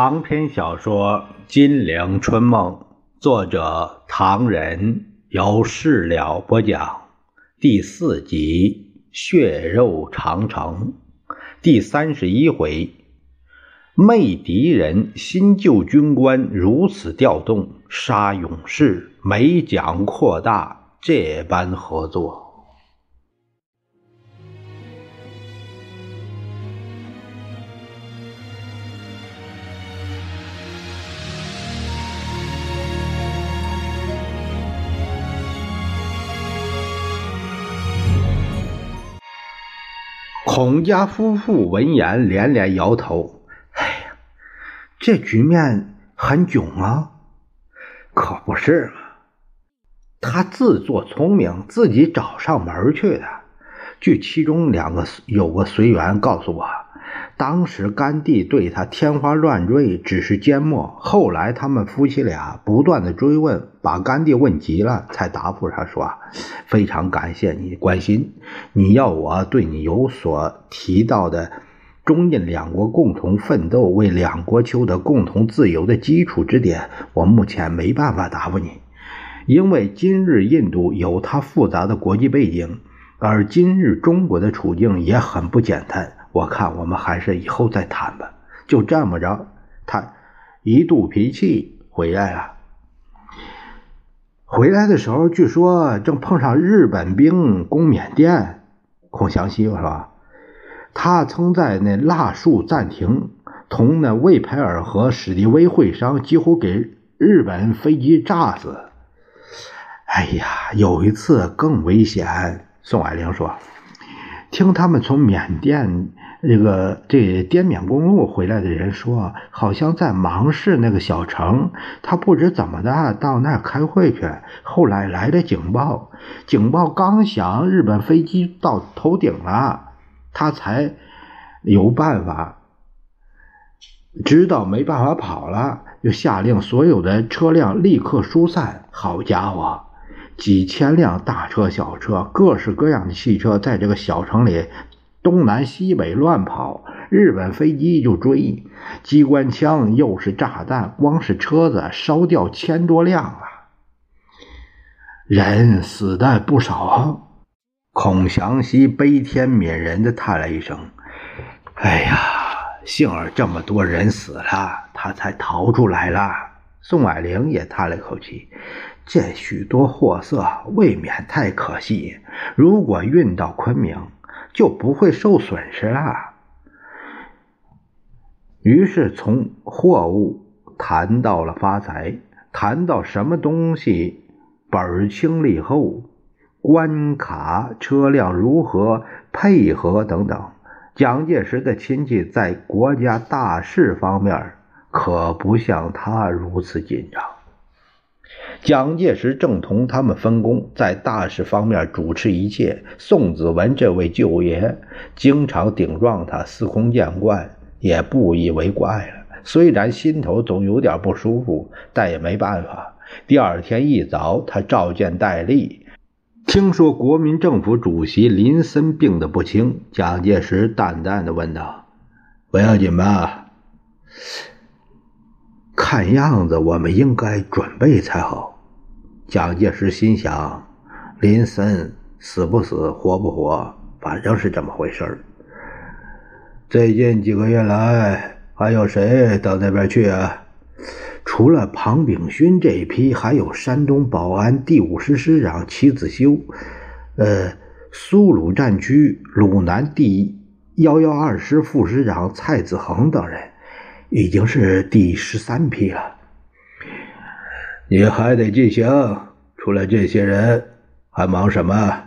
长篇小说《金陵春梦》，作者唐人，由事了播讲，第四集《血肉长城》，第三十一回，媚敌人，新旧军官如此调动，杀勇士，美蒋扩大，这般合作。孔家夫妇闻言连连摇头：“哎呀，这局面很囧啊！可不是嘛，他自作聪明，自己找上门去的。据其中两个有个随缘告诉我。”当时甘地对他天花乱坠，只是缄默。后来他们夫妻俩不断的追问，把甘地问急了，才答复他说：“非常感谢你关心，你要我对你有所提到的中印两国共同奋斗，为两国求得共同自由的基础之点，我目前没办法答复你，因为今日印度有它复杂的国际背景，而今日中国的处境也很不简单。”我看我们还是以后再谈吧。就这么着，他一肚脾气回来了。回来的时候，据说正碰上日本兵攻缅甸。孔祥熙说，他曾在那腊树暂停，同那魏培尔和史迪威会商，几乎给日本飞机炸死。哎呀，有一次更危险。宋霭龄说，听他们从缅甸。这个这滇缅公路回来的人说，好像在芒市那个小城，他不知怎么的到那儿开会去。后来来的警报，警报刚响，日本飞机到头顶了，他才有办法，知道没办法跑了，就下令所有的车辆立刻疏散。好家伙，几千辆大车小车，各式各样的汽车，在这个小城里。东南西北乱跑，日本飞机就追，机关枪又是炸弹，光是车子烧掉千多辆了，人死的不少。孔祥熙悲天悯人的叹了一声：“哎呀，幸而这么多人死了，他才逃出来了。”宋霭龄也叹了口气：“这许多货色未免太可惜，如果运到昆明。”就不会受损失了。于是从货物谈到了发财，谈到什么东西本清利厚，关卡车辆如何配合等等。蒋介石的亲戚在国家大事方面可不像他如此紧张。蒋介石正同他们分工，在大事方面主持一切。宋子文这位舅爷经常顶撞他，司空见惯，也不以为怪了。虽然心头总有点不舒服，但也没办法。第二天一早，他召见戴笠，听说国民政府主席林森病得不轻。蒋介石淡淡的问道：“不要紧吧？”看样子，我们应该准备才好。蒋介石心想：林森死不死，活不活，反正是这么回事最近几个月来，还有谁到那边去啊？除了庞炳勋这一批，还有山东保安第五师师长齐子修，呃，苏鲁战区鲁南第幺幺二师副师长蔡子恒等人。已经是第十三批了，你还得进行。除了这些人，还忙什么？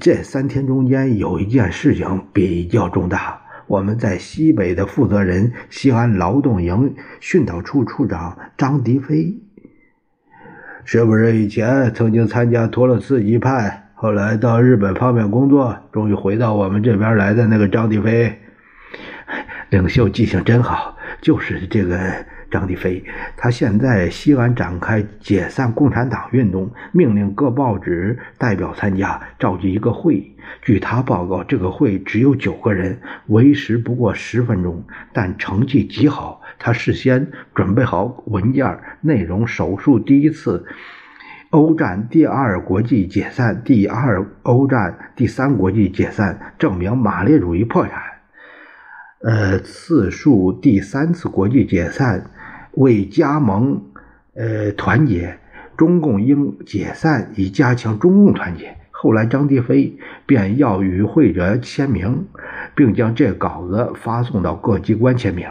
这三天中间有一件事情比较重大，我们在西北的负责人西安劳动营训导处处长张迪飞，是不是以前曾经参加托洛茨基派，后来到日本方面工作，终于回到我们这边来的那个张迪飞？领袖记性真好，就是这个张帝飞，他现在西安展开解散共产党运动，命令各报纸代表参加，召集一个会。据他报告，这个会只有九个人，为时不过十分钟，但成绩极好。他事先准备好文件，内容手述第一次欧战、第二国际解散、第二欧战、第三国际解散，证明马列主义破产。呃，次数第三次国际解散。为加盟，呃，团结，中共应解散以加强中共团结。后来张迪飞便要与会者签名，并将这稿子发送到各机关签名，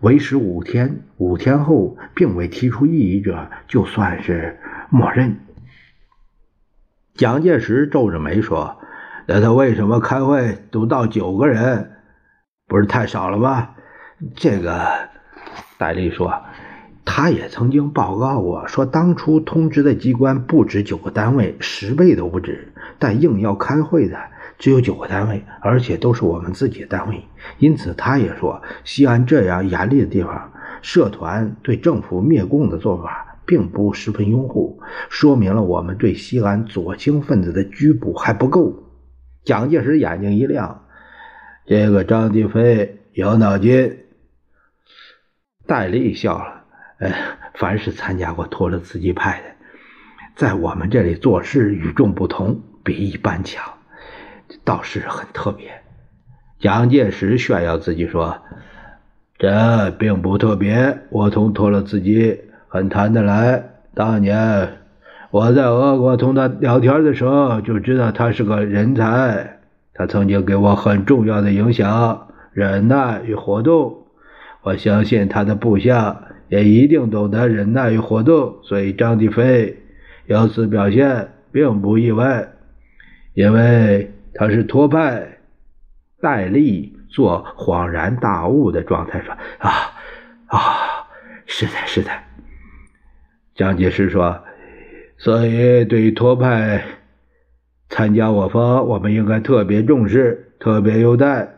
为时五天。五天后并未提出异议者，就算是默认。蒋介石皱着眉说：“那他为什么开会都到九个人？不是太少了吗？”这个。戴笠说：“他也曾经报告过，说当初通知的机关不止九个单位，十倍都不止。但硬要开会的只有九个单位，而且都是我们自己的单位。因此，他也说，西安这样严厉的地方，社团对政府灭共的做法并不十分拥护，说明了我们对西安左倾分子的拘捕还不够。”蒋介石眼睛一亮：“这个张继飞有脑筋。”戴笠笑了，呃，凡是参加过托洛茨基派的，在我们这里做事与众不同，比一般强，倒是很特别。蒋介石炫耀自己说：“这并不特别，我同托洛茨基很谈得来。当年我在俄国同他聊天的时候，就知道他是个人才。他曾经给我很重要的影响，忍耐与活动。”我相信他的部下也一定懂得忍耐与活动，所以张帝飞有此表现并不意外，因为他是托派。戴笠做恍然大悟的状态说：“啊啊，是的，是的。”蒋介石说：“所以对于托派参加我方，我们应该特别重视，特别优待。”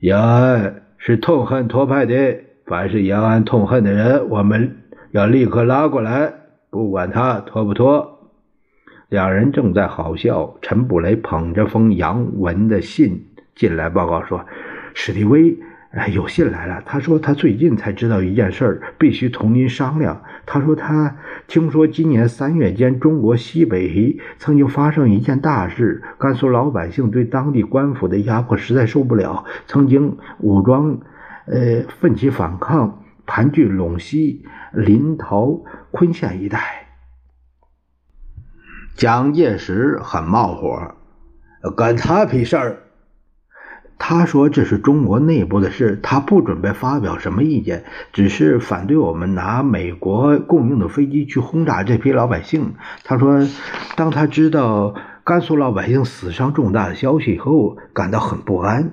延安。是痛恨托派的，凡是延安痛恨的人，我们要立刻拉过来，不管他托不托。两人正在好笑，陈布雷捧着封杨文的信进来报告说：“史迪威。”哎，有信来了。他说他最近才知道一件事儿，必须同您商量。他说他听说今年三月间，中国西北曾经发生一件大事，甘肃老百姓对当地官府的压迫实在受不了，曾经武装，呃，奋起反抗，盘踞陇西、临洮、昆县一带。蒋介石很冒火，干他屁事儿。他说：“这是中国内部的事，他不准备发表什么意见，只是反对我们拿美国供应的飞机去轰炸这批老百姓。”他说：“当他知道甘肃老百姓死伤重大的消息以后，感到很不安。”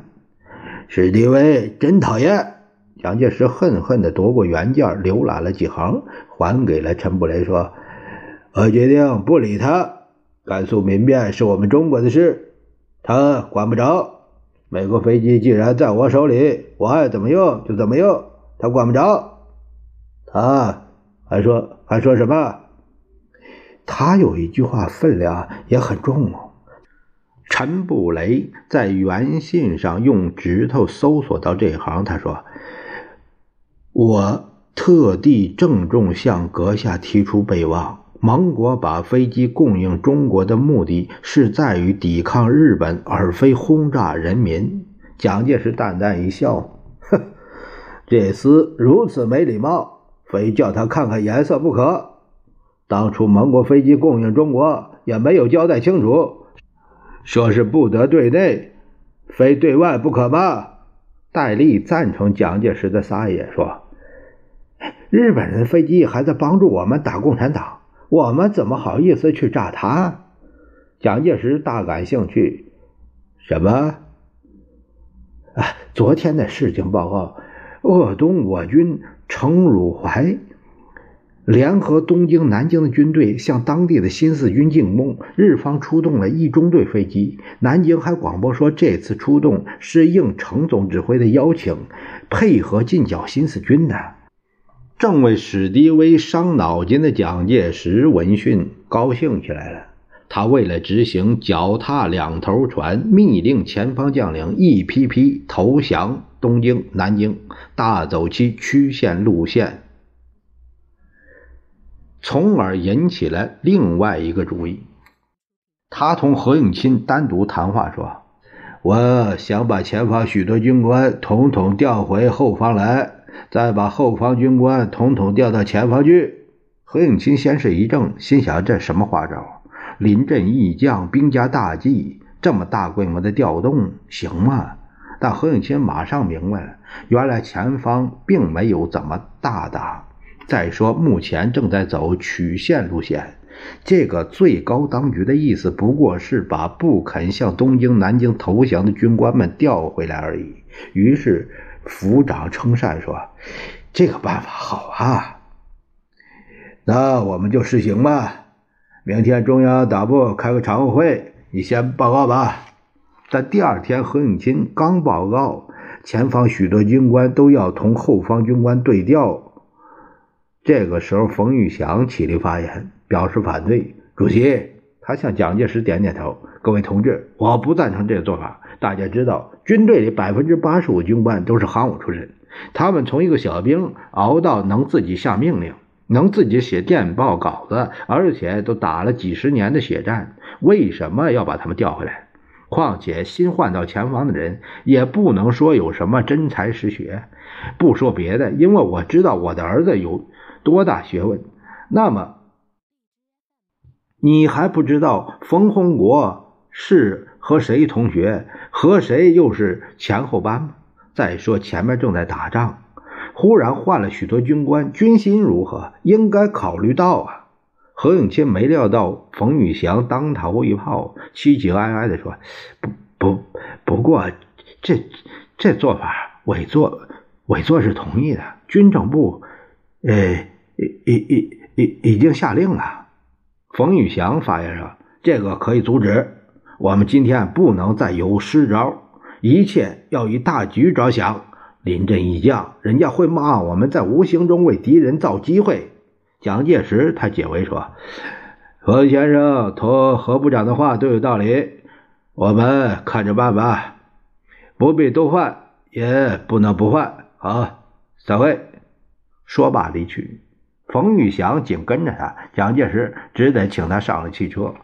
史迪威真讨厌！蒋介石恨恨地夺过原件，浏览了几行，还给了陈布雷，说：“我决定不理他。甘肃民变是我们中国的事，他管不着。”美国飞机既然在我手里，我爱怎么用就怎么用，他管不着。他还说还说什么？他有一句话分量也很重哦。陈布雷在原信上用指头搜索到这行，他说：“我特地郑重向阁下提出备忘。”盟国把飞机供应中国的目的是在于抵抗日本，而非轰炸人民。蒋介石淡淡一笑：“哼，这厮如此没礼貌，非叫他看看颜色不可。当初盟国飞机供应中国，也没有交代清楚，说是不得对内，非对外不可吗？”戴笠赞成蒋介石的撒野，说：“日本人飞机还在帮助我们打共产党。”我们怎么好意思去炸他？蒋介石大感兴趣。什么？啊，昨天的事情报告：鄂东我军程汝怀联合东京、南京的军队向当地的新四军进攻，日方出动了一中队飞机。南京还广播说，这次出动是应程总指挥的邀请，配合进剿新四军的。正为史迪威伤脑筋的蒋介石闻讯高兴起来了。他为了执行脚踏两头船，密令前方将领一批批投降东京、南京，大走其曲线路线，从而引起了另外一个主意。他同何应钦单独谈话说：“我想把前方许多军官统统调回后方来，再把后方军官统统调到前方去。”何应钦先是一怔，心想：这什么花招？临阵易将，兵家大忌，这么大规模的调动行吗？但何应钦马上明白了，原来前方并没有怎么大打。再说，目前正在走曲线路线，这个最高当局的意思不过是把不肯向东京、南京投降的军官们调回来而已。于是府长称善说：“这个办法好啊，那我们就实行吧。”明天中央党部开个常务会，你先报告吧。但第二天，何应钦刚报告，前方许多军官都要同后方军官对调。这个时候，冯玉祥起立发言，表示反对。主席，他向蒋介石点点头：“各位同志，我不赞成这个做法。大家知道，军队里百分之八十五军官都是行伍出身，他们从一个小兵熬到能自己下命令。”能自己写电报稿子，而且都打了几十年的血战，为什么要把他们调回来？况且新换到前方的人也不能说有什么真才实学。不说别的，因为我知道我的儿子有多大学问。那么，你还不知道冯洪国是和谁同学，和谁又是前后班吗？再说前面正在打仗。忽然换了许多军官，军心如何？应该考虑到啊。何应钦没料到冯玉祥当头一炮，凄凄哀哀地说：“不不，不过这这做法，委座委座是同意的。军政部，呃，已已已已已经下令了。”冯玉祥发言说：“这个可以阻止。我们今天不能再有失招，一切要以大局着想。”临阵易将，人家会骂我们在无形中为敌人造机会。蒋介石他解围说：“何先生同何部长的话都有道理，我们看着办吧，不必多换，也不能不换。”好，散会。说罢离去。冯玉祥紧跟着他，蒋介石只得请他上了汽车。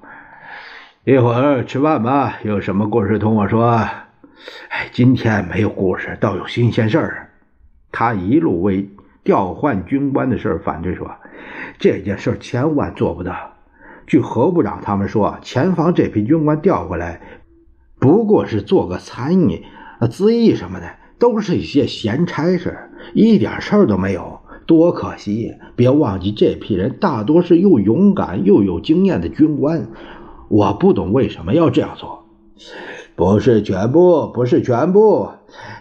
一会儿吃饭吧，有什么故事同我说。哎，今天没有故事，倒有新鲜事儿。他一路为调换军官的事反对说：“这件事千万做不到。据何部长他们说，前方这批军官调过来，不过是做个参议、咨议什么的，都是一些闲差事，一点事儿都没有，多可惜！别忘记，这批人大多是又勇敢又有经验的军官。我不懂为什么要这样做。”不是全部，不是全部，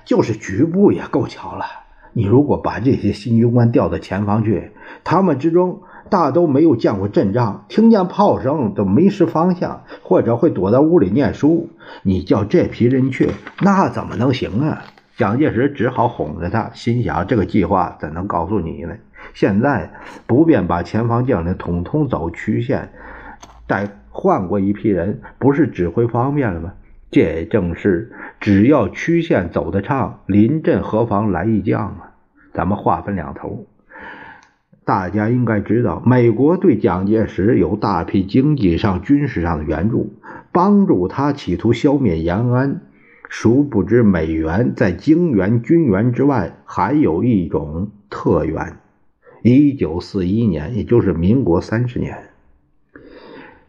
就是局部也够巧了。你如果把这些新军官调到前方去，他们之中大都没有见过阵仗，听见炮声都迷失方向，或者会躲在屋里念书。你叫这批人去，那怎么能行啊？蒋介石只好哄着他，心想这个计划怎能告诉你呢？现在不便把前方将领统统走曲线，再换过一批人，不是指挥方便了吗？这正是只要曲线走得畅，临阵何妨来一将啊！咱们话分两头，大家应该知道，美国对蒋介石有大批经济上、军事上的援助，帮助他企图消灭延安。殊不知，美元在经援军援之外，还有一种特援。一九四一年，也就是民国三十年。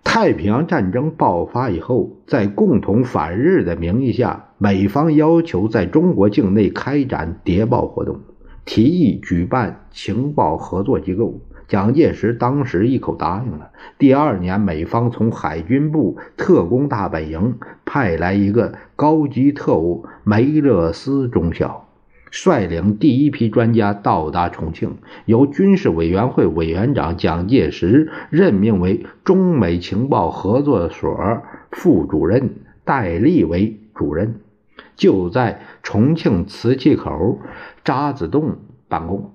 太平洋战争爆发以后，在共同反日的名义下，美方要求在中国境内开展谍报活动，提议举办情报合作机构。蒋介石当时一口答应了。第二年，美方从海军部特工大本营派来一个高级特务梅勒斯中校。率领第一批专家到达重庆，由军事委员会委员长蒋介石任命为中美情报合作所副主任，戴笠为主任，就在重庆磁器口渣滓洞办公。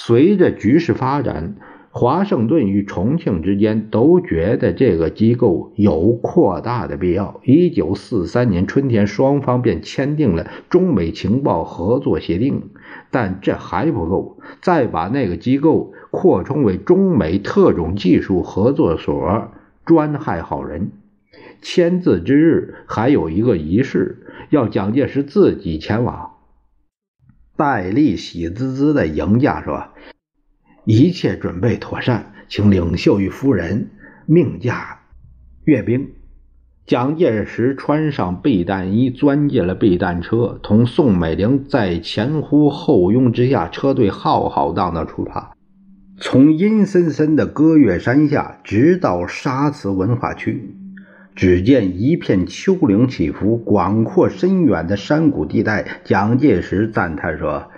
随着局势发展，华盛顿与重庆之间都觉得这个机构有扩大的必要。一九四三年春天，双方便签订了中美情报合作协定。但这还不够，再把那个机构扩充为中美特种技术合作所，专害好人。签字之日还有一个仪式，要蒋介石自己前往。戴笠喜滋滋的迎驾说：“一切准备妥善，请领袖与夫人命驾阅兵。”蒋介石穿上避弹衣，钻进了避弹车，同宋美龄在前呼后拥之下，车队浩浩荡荡出发，从阴森森的歌乐山下直到沙磁文化区。只见一片丘陵起伏、广阔深远的山谷地带。蒋介石赞叹说：“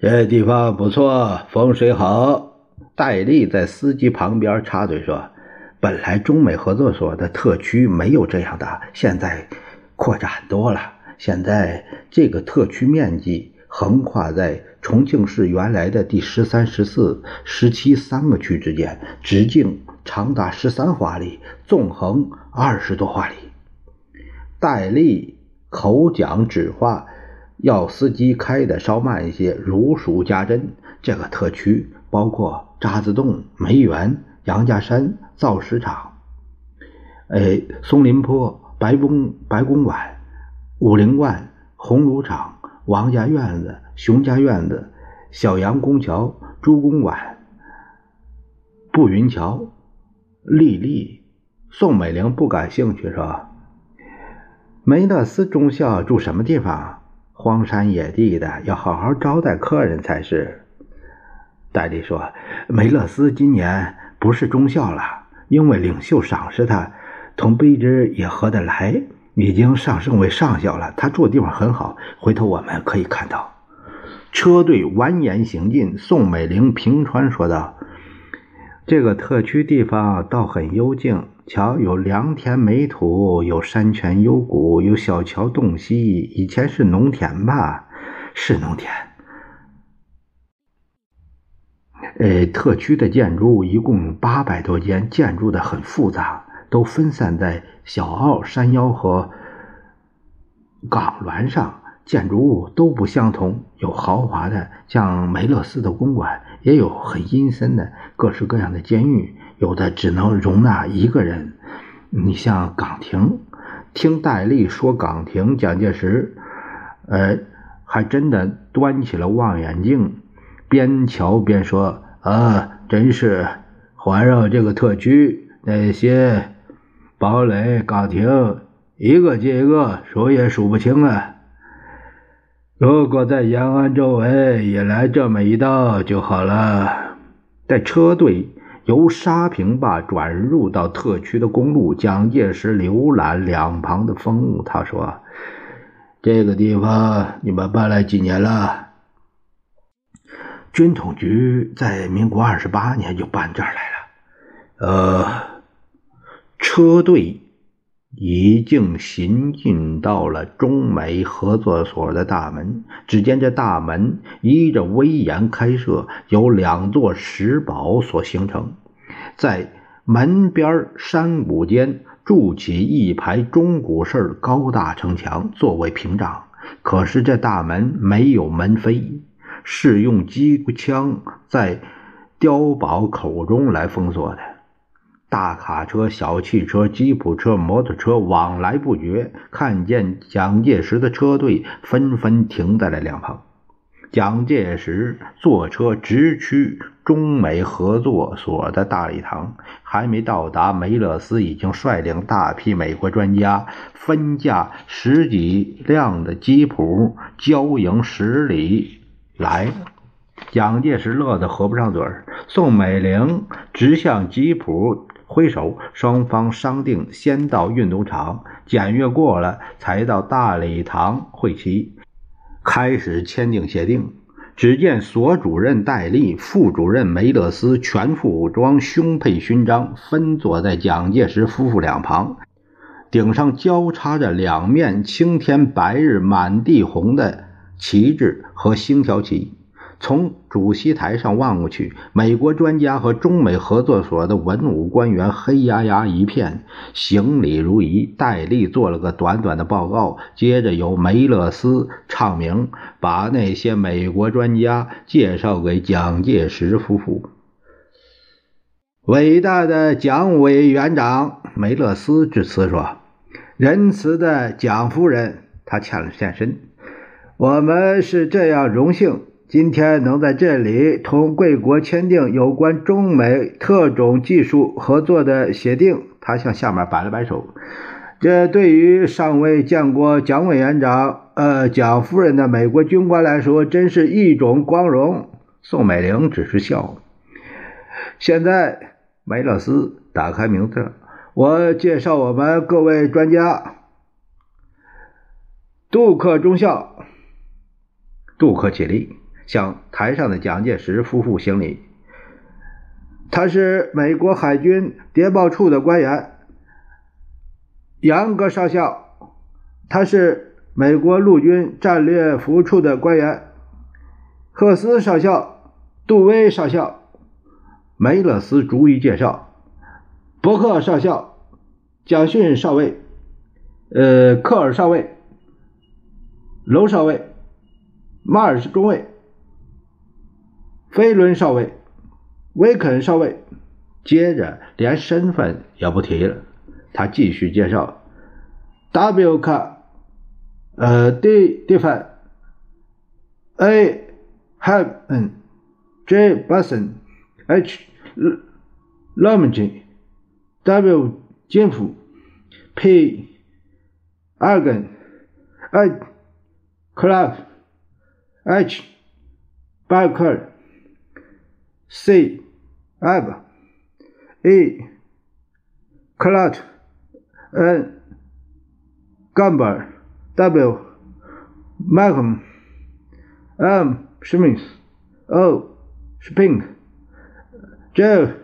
这地方不错，风水好。”戴笠在司机旁边插嘴说。本来中美合作所的特区没有这样的，现在扩展多了。现在这个特区面积横跨在重庆市原来的第十三、十四、十七三个区之间，直径长达十三华里，纵横二十多华里。戴笠口讲指话，要司机开的稍慢一些，如数家珍。这个特区包括渣滓洞、梅园。杨家山造石厂，哎，松林坡白公白公馆、武陵观红炉厂、王家院子、熊家院子、小杨公桥、朱公馆、步云桥、丽丽、宋美龄不感兴趣是吧？梅勒斯中校住什么地方？荒山野地的，要好好招待客人才是。戴笠说：“梅勒斯今年。”不是中校了，因为领袖赏识他，同卑职也合得来，已经上升为上校了。他住的地方很好，回头我们可以看到。车队蜿蜒行进，宋美龄平川说道：“这个特区地方倒很幽静，瞧，有良田美土，有山泉幽谷，有小桥洞溪，以前是农田吧？是农田。”呃，特区的建筑一共八百多间，建筑的很复杂，都分散在小澳山腰和港峦上，建筑物都不相同，有豪华的，像梅勒斯的公馆，也有很阴森的，各式各样的监狱，有的只能容纳一个人。你像岗亭，听戴笠说岗亭，蒋介石，呃，还真的端起了望远镜，边瞧边说。啊，真是环绕这个特区那些堡垒岗亭，一个接一个，数也数不清了。如果在延安周围也来这么一道就好了。在车队由沙坪坝转入到特区的公路，蒋介石浏览两旁的风物，他说：“这个地方你们搬来几年了？”军统局在民国二十八年就搬这儿来了。呃，车队已经行进到了中美合作所的大门。只见这大门依着威严开设，由两座石堡所形成，在门边山谷间筑起一排中古式高大城墙作为屏障。可是这大门没有门扉。是用机枪在碉堡口中来封锁的，大卡车、小汽车、吉普车、摩托车往来不绝。看见蒋介石的车队，纷纷停在了两旁。蒋介石坐车直驱中美合作所的大礼堂，还没到达，梅勒斯已经率领大批美国专家，分驾十几辆的吉普，交迎十里。来，蒋介石乐得合不上嘴儿。宋美龄直向吉普挥手，双方商定先到运动场检阅过了，才到大礼堂会齐，开始签订协定。只见所主任戴笠、副主任梅勒斯全副武装，胸佩勋章，分坐在蒋介石夫妇两旁，顶上交叉着两面青天白日满地红的。旗帜和星条旗，从主席台上望过去，美国专家和中美合作所的文武官员黑压压一片，行礼如仪。戴笠做了个短短的报告，接着由梅勒斯唱名，把那些美国专家介绍给蒋介石夫妇。伟大的蒋委员长，梅勒斯致辞说：“仁慈的蒋夫人，他欠了欠身，我们是这样荣幸。”今天能在这里同贵国签订有关中美特种技术合作的协定，他向下面摆了摆手。这对于尚未见过蒋委员长、呃蒋夫人的美国军官来说，真是一种光荣。宋美龄只是笑。现在，梅勒斯打开名册，我介绍我们各位专家：杜克中校。杜克起立。向台上的蒋介石夫妇行礼。他是美国海军谍报处的官员，杨格少校；他是美国陆军战略服务处的官员，赫斯少校、杜威少校、梅勒斯逐一介绍：伯克少校、蒋勋少尉、呃，克尔少尉、楼少尉、马尔中尉。飞轮少尉、威肯少尉，接着连身份也不提了。他继续介绍：W 卡，呃，D Diffan，A Ham，J Busson，H Lomji，W 金夫，P Argan，I Clark，H Barker。C. Ab. E. Clut. N. Gamber. W. Malcolm. M. Smith. O. Spink. J.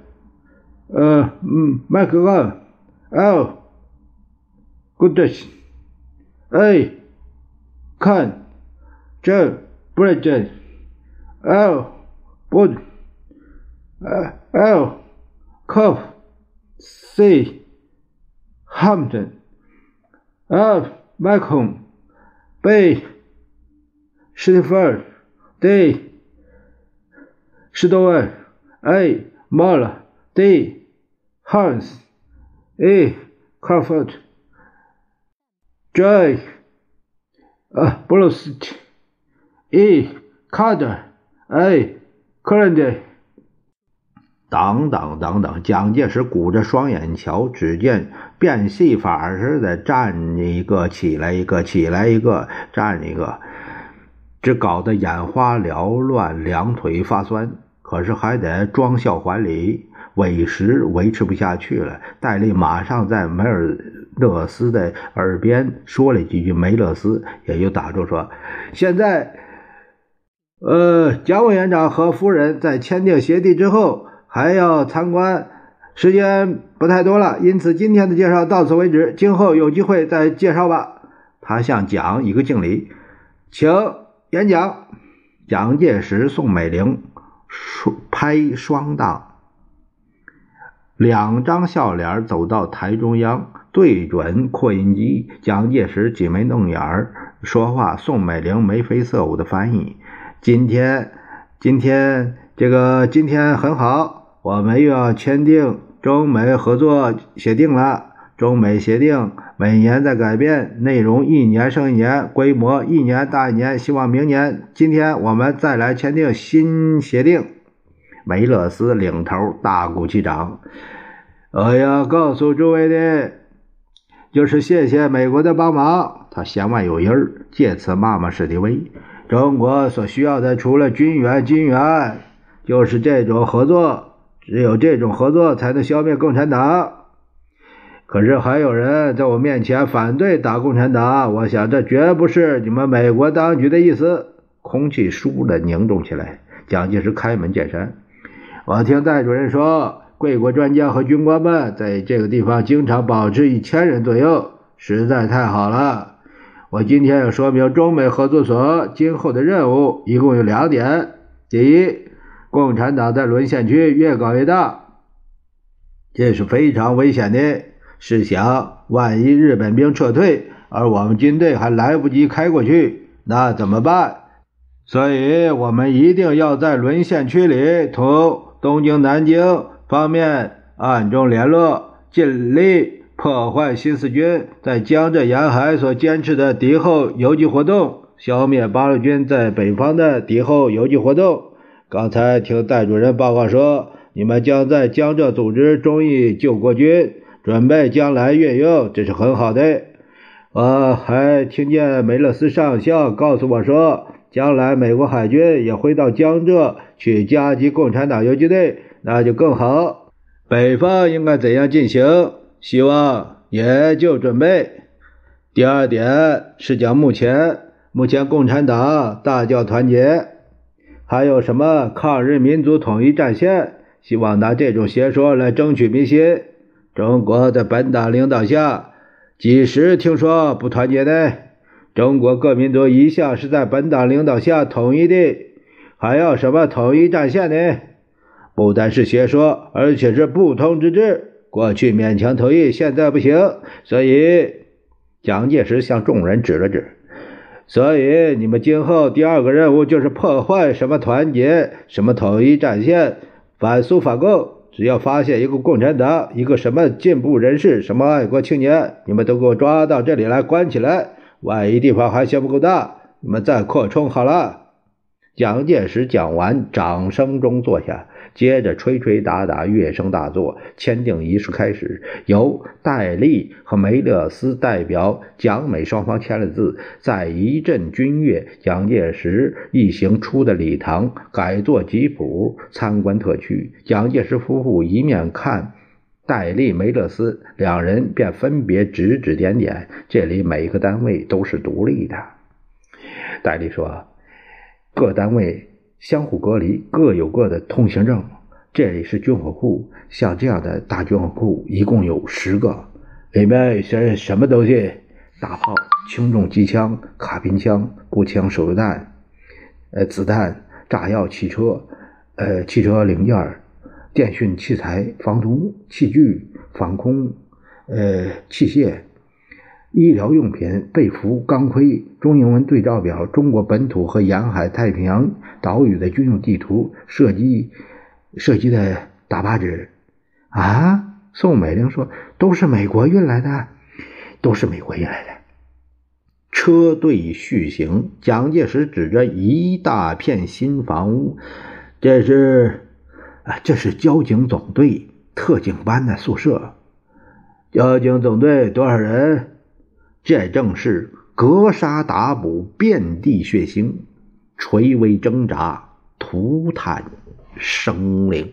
Uh, Michael. L. Goodrich. A. Khan. J. Bridget. L. Wood. L. Cup C. Hampton F. Malcolm B. Schiffer D. Stower A. Muller D. Hans E. Crawford J. Uh, Bruce E. Carter A. Current 等等等等，蒋介石鼓着双眼瞧，只见变戏法似的站一个起来一个起来一个站一个，这搞得眼花缭乱，两腿发酸。可是还得装笑还礼，委实维持不下去了。戴笠马上在梅尔勒斯的耳边说了几句，梅勒斯也就打住说：“现在，呃，蒋委员长和夫人在签订协定之后。”还要参观，时间不太多了，因此今天的介绍到此为止，今后有机会再介绍吧。他向蒋一个敬礼，请演讲。蒋介石、宋美龄双拍双档，两张笑脸走到台中央，对准扩音机。蒋介石挤眉弄眼说话，宋美龄眉飞色舞的翻译。今天，今天这个今天很好。我们又要签订中美合作协定了。中美协定每年在改变，内容一年胜一年，规模一年大一年。希望明年今天我们再来签订新协定。梅勒斯领头大鼓起掌。我要告诉诸位的，就是谢谢美国的帮忙。他弦外有音儿，借此骂骂史迪威。中国所需要的，除了军援、金援，就是这种合作。只有这种合作才能消灭共产党。可是还有人在我面前反对打共产党，我想这绝不是你们美国当局的意思。空气倏地凝重起来。蒋介石开门见山：“我听戴主任说，贵国专家和军官们在这个地方经常保持一千人左右，实在太好了。我今天要说明中美合作所今后的任务，一共有两点。第一，共产党在沦陷区越搞越大，这是非常危险的。试想，万一日本兵撤退，而我们军队还来不及开过去，那怎么办？所以，我们一定要在沦陷区里同东京、南京方面暗中联络，尽力破坏新四军在江浙沿海所坚持的敌后游击活动，消灭八路军在北方的敌后游击活动。刚才听戴主任报告说，你们将在江浙组织忠义救国军，准备将来运用，这是很好的。我还听见梅勒斯上校告诉我说。将来美国海军也会到江浙去夹击共产党游击队，那就更好。北方应该怎样进行？希望也就准备。第二点是讲目前，目前共产党大叫团结，还有什么抗日民族统一战线？希望拿这种邪说来争取民心。中国在本党领导下，几时听说不团结呢？中国各民族一向是在本党领导下统一的，还要什么统一战线呢？不单是邪说，而且是不通之至。过去勉强同意，现在不行。所以，蒋介石向众人指了指。所以，你们今后第二个任务就是破坏什么团结、什么统一战线、反苏反共。只要发现一个共产党、一个什么进步人士、什么爱国青年，你们都给我抓到这里来，关起来。万一地方还嫌不够大，你们再扩充好了。蒋介石讲完，掌声中坐下，接着吹吹打打，乐声大作，签订仪式开始。由戴笠和梅勒斯代表蒋美双方签了字，在一阵军乐，蒋介石一行出的礼堂，改作吉普，参观特区。蒋介石夫妇一面看。戴笠、梅勒斯两人便分别指指点点，这里每一个单位都是独立的。戴笠说：“各单位相互隔离，各有各的通行证。这里是军火库，像这样的大军火库一共有十个，里面是什么东西？大炮、轻重机枪、卡宾枪、步枪、手榴弹、呃子弹、炸药、汽车、呃汽车零件。”电讯器材、防毒器具、防空呃器械、医疗用品、被服、钢盔、中英文对照表、中国本土和沿海太平洋岛屿的军用地图、射击射击的打靶纸。啊，宋美龄说：“都是美国运来的，都是美国运来的。”车队续行，蒋介石指着一大片新房屋，这是。这是交警总队特警班的宿舍。交警总队多少人？这正是格杀打捕，遍地血腥，垂危挣扎，涂炭生灵。